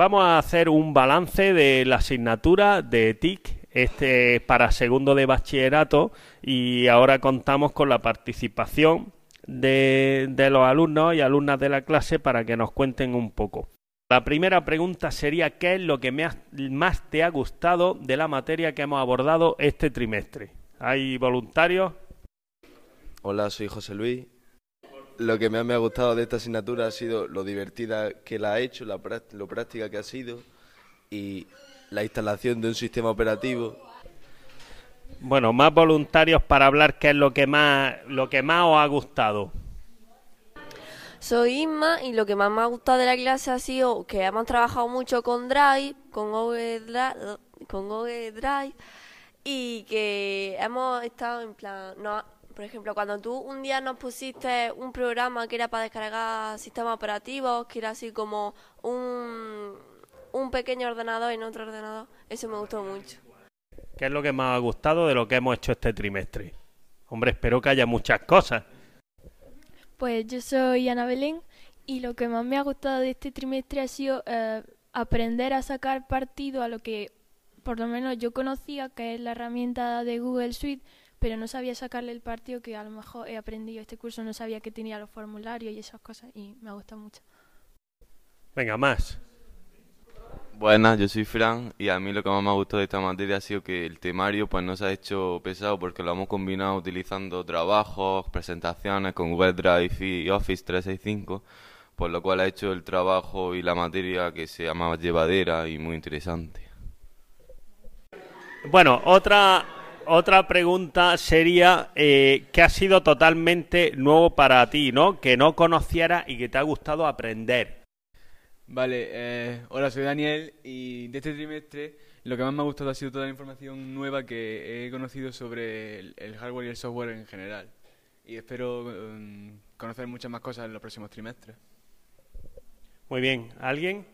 vamos a hacer un balance de la asignatura de TIC este para segundo de bachillerato y ahora contamos con la participación de, de los alumnos y alumnas de la clase para que nos cuenten un poco. La primera pregunta sería ¿qué es lo que más te ha gustado de la materia que hemos abordado este trimestre? ¿Hay voluntarios? Hola, soy José Luis. Lo que más me ha gustado de esta asignatura ha sido lo divertida que la ha hecho, lo práctica que ha sido y la instalación de un sistema operativo. Bueno, más voluntarios para hablar qué es lo que más, lo que más os ha gustado. Soy Isma y lo que más me ha gustado de la clase ha sido que hemos trabajado mucho con Drive, con Google Drive, con Google Drive y que hemos estado en plan, no, por ejemplo, cuando tú un día nos pusiste un programa que era para descargar sistemas operativos, que era así como un, un pequeño ordenador en otro ordenador, eso me gustó mucho. ¿Qué es lo que más ha gustado de lo que hemos hecho este trimestre? Hombre, espero que haya muchas cosas. Pues yo soy Ana Belén y lo que más me ha gustado de este trimestre ha sido eh, aprender a sacar partido a lo que por lo menos yo conocía, que es la herramienta de Google Suite, pero no sabía sacarle el partido que a lo mejor he aprendido este curso, no sabía que tenía los formularios y esas cosas y me ha gustado mucho. Venga, más. Buenas, yo soy Fran y a mí lo que más me ha gustado de esta materia ha sido que el temario pues no se ha hecho pesado porque lo hemos combinado utilizando trabajos, presentaciones con Google Drive y Office 365, por lo cual ha hecho el trabajo y la materia que se llama llevadera y muy interesante. Bueno, otra otra pregunta sería eh, ¿qué ha sido totalmente nuevo para ti, ¿no? Que no conocieras y que te ha gustado aprender. Vale, eh, hola, soy Daniel y de este trimestre lo que más me ha gustado ha sido toda la información nueva que he conocido sobre el, hardware y el software en general. Y espero um, conocer muchas más cosas en los próximos trimestres. Muy bien, ¿alguien?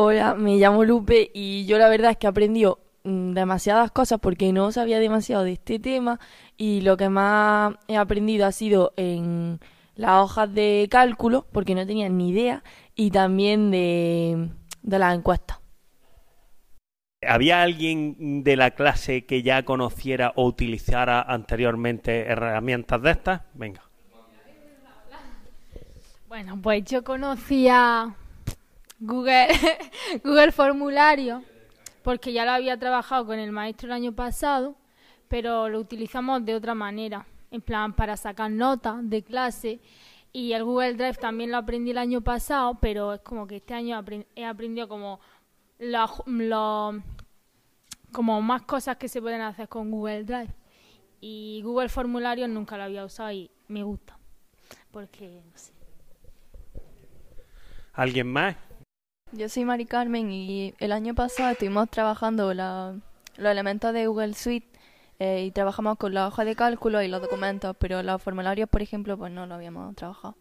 Hola, me llamo Lupe y yo la verdad es que he aprendido mm, demasiadas cosas porque no sabía demasiado de este tema y lo que más he aprendido ha sido en las hojas de cálculo, porque no tenía ni idea, y también de, de las encuestas. ¿Había alguien de la clase que ya conociera o utilizara anteriormente herramientas de estas? Venga. Bueno, pues yo conocía Google, Google Formulario, porque ya lo había trabajado con el maestro el año pasado, pero lo utilizamos de otra manera en plan para sacar notas de clase. Y el Google Drive también lo aprendí el año pasado, pero es como que este año he aprendido como lo, como más cosas que se pueden hacer con Google Drive. Y Google Formularios nunca lo había usado y me gusta. Porque, no sé. ¿Alguien más? Yo soy Mari Carmen y el año pasado estuvimos trabajando la, los elementos de Google Suite eh, y trabajamos con la hoja de cálculo y los documentos, pero los formularios, por ejemplo, pues no lo habíamos trabajado.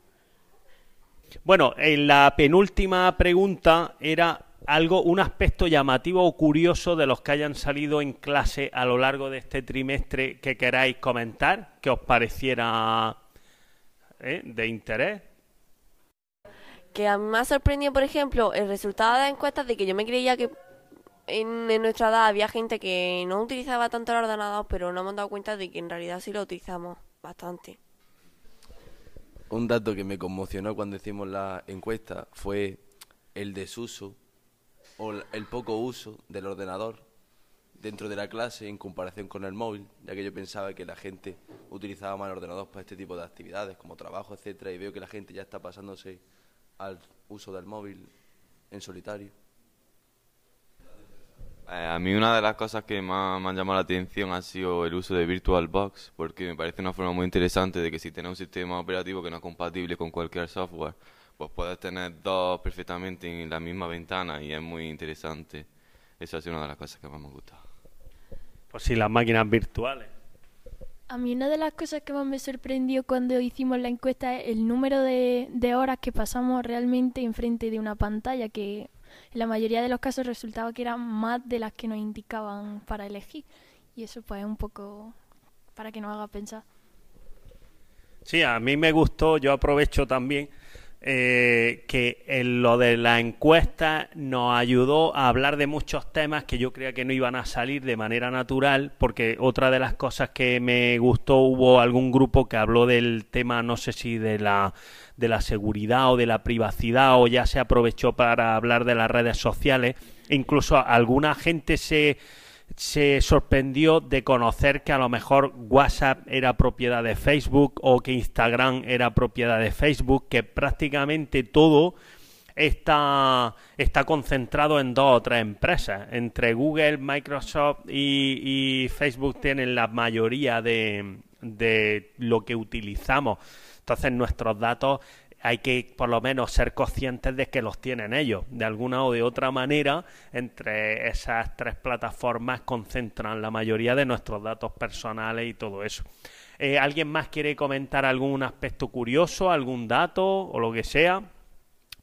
Bueno, en la penúltima pregunta era algo, un aspecto llamativo o curioso de los que hayan salido en clase a lo largo de este trimestre que queráis comentar, que os pareciera eh, de interés. Que a mí me ha sorprendido, por ejemplo, el resultado de las encuestas de que yo me creía que en, nuestra edad había gente que no utilizaba tanto el ordenador, pero no hemos dado cuenta de que en realidad sí lo utilizamos bastante. Un dato que me conmocionó cuando hicimos la encuesta fue el desuso o el poco uso del ordenador dentro de la clase en comparación con el móvil, ya que yo pensaba que la gente utilizaba más el ordenador para este tipo de actividades, como trabajo, etcétera, y veo que la gente ya está pasándose al uso del móvil en solitario. Eh, a mí una de las cosas que más me han llamado la atención ha sido el uso de VirtualBox, porque me parece una forma muy interesante de que si tienes un sistema operativo que no es compatible con cualquier software, pues puedes tener dos perfectamente en la misma ventana y es muy interesante. Esa ha sido una de las cosas que más me gusta. Pues sí, las máquinas virtuales. A mí una de las cosas que más me sorprendió cuando hicimos la encuesta es el número de, horas que pasamos realmente enfrente de una pantalla, que en la mayoría de los casos resultaba que eran más de las que nos indicaban para elegir. Y eso pues es un poco para que nos haga pensar. Sí, a mí me gustó, yo aprovecho también eh, que en lo de la encuesta nos ayudó a hablar de muchos temas que yo creía que no iban a salir de manera natural, porque otra de las cosas que me gustó hubo algún grupo que habló del tema, no sé si de la de la seguridad o de la privacidad o ya se aprovechó para hablar de las redes sociales. Incluso alguna gente se se sorprendió de conocer que a lo mejor WhatsApp era propiedad de Facebook o que Instagram era propiedad de Facebook, que prácticamente todo está, está concentrado en dos o tres empresas. Entre Google, Microsoft y, y Facebook tienen la mayoría de, de lo que utilizamos. Entonces nuestros datos hay que por lo menos ser conscientes de que los tienen ellos. De alguna o de otra manera, entre esas tres plataformas concentran la mayoría de nuestros datos personales y todo eso. Eh, ¿Alguien más quiere comentar algún aspecto curioso, algún dato o lo que sea?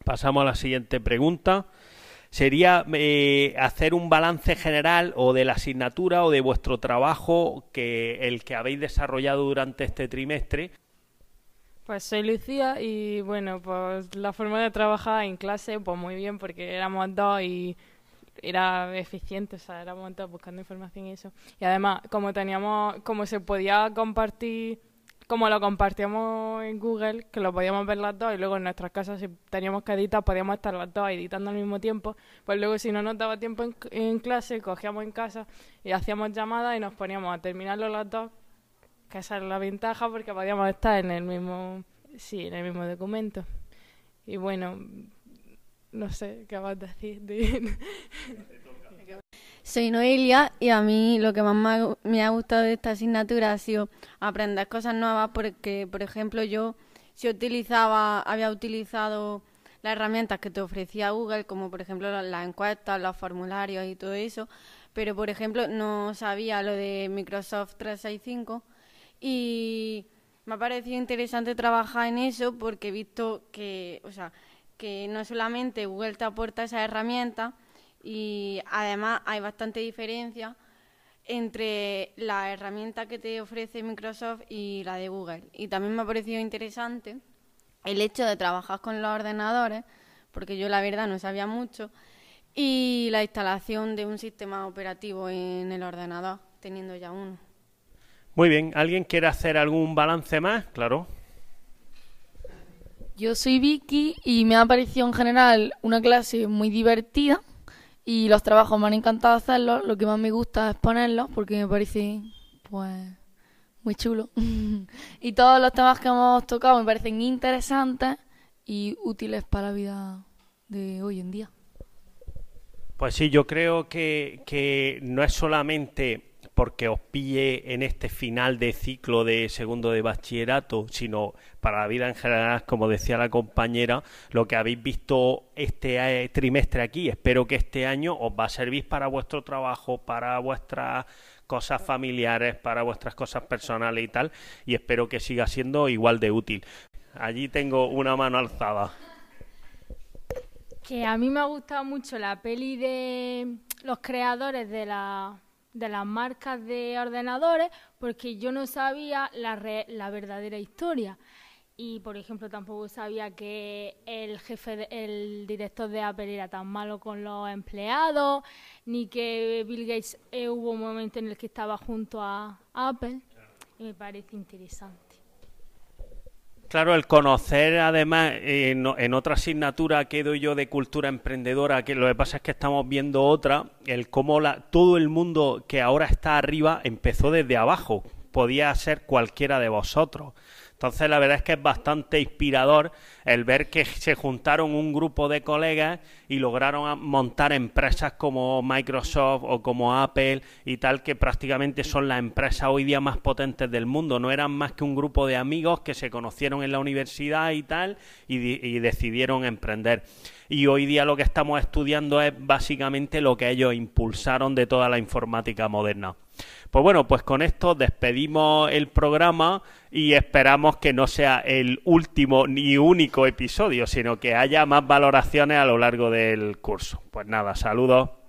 Pasamos a la siguiente pregunta. Sería eh, hacer un balance general o de la asignatura o de vuestro trabajo que el que habéis desarrollado durante este trimestre pues soy Lucía y bueno, pues la forma de trabajar en clase, pues muy bien porque éramos dos y era eficiente, o sea, éramos dos buscando información y eso. Y además, como teníamos, como se podía compartir, como lo compartíamos en Google, que lo podíamos ver las dos y luego en nuestras casas si teníamos que editar, podíamos estar las dos editando al mismo tiempo, pues luego si no nos daba tiempo en, en clase, cogíamos en casa y hacíamos llamadas y nos poníamos a terminarlo las dos que es la ventaja porque podíamos estar en el mismo, sí, en el mismo documento. Y bueno, no sé qué vas a decir. Soy Noelia y a mí lo que más me ha gustado de esta asignatura ha sido aprender cosas nuevas porque, por ejemplo, yo si utilizaba, había utilizado las herramientas que te ofrecía Google, como por ejemplo las encuestas, los formularios y todo eso, pero por ejemplo no sabía lo de Microsoft 365 y me ha parecido interesante trabajar en eso porque he visto que, o sea, que no solamente Google te aporta esa herramienta y además hay bastante diferencia entre la herramienta que te ofrece Microsoft y la de Google. Y también me ha parecido interesante el hecho de trabajar con los ordenadores, porque yo la verdad no sabía mucho, y la instalación de un sistema operativo en el ordenador, teniendo ya uno. Muy bien, ¿alguien quiere hacer algún balance más? Claro. Yo soy Vicky y me ha parecido en general una clase muy divertida y los trabajos me han encantado hacerlos. Lo que más me gusta es ponerlos porque me parece, pues, muy chulo. y todos los temas que hemos tocado me parecen interesantes y útiles para la vida de hoy en día. Pues sí, yo creo que, que no es solamente porque os pille en este final de ciclo de segundo de bachillerato, sino para la vida en general, como decía la compañera, lo que habéis visto este trimestre aquí, espero que este año os va a servir para vuestro trabajo, para vuestras cosas familiares, para vuestras cosas personales y tal, y espero que siga siendo igual de útil. Allí tengo una mano alzada. Que a mí me ha gustado mucho la peli de los creadores de la de las marcas de ordenadores porque yo no sabía la, la verdadera historia. Y, por ejemplo, tampoco sabía que el jefe, el director de Apple era tan malo con los empleados, ni que Bill Gates eh, hubo un momento en el que estaba junto a Apple. Y me parece interesante. Claro, el conocer además en, otra asignatura que doy yo de cultura emprendedora, que lo que pasa es que estamos viendo otra, el cómo la, todo el mundo que ahora está arriba empezó desde abajo, podía ser cualquiera de vosotros. Entonces la verdad es que es bastante inspirador el ver que se juntaron un grupo de colegas y lograron montar empresas como Microsoft o como Apple y tal, que prácticamente son las empresas hoy día más potentes del mundo. No eran más que un grupo de amigos que se conocieron en la universidad y tal y, y decidieron emprender. Y hoy día lo que estamos estudiando es básicamente lo que ellos impulsaron de toda la informática moderna. Pues bueno, pues con esto despedimos el programa y esperamos que no sea el último ni único episodio, sino que haya más valoraciones a lo largo del curso. Pues nada, saludos.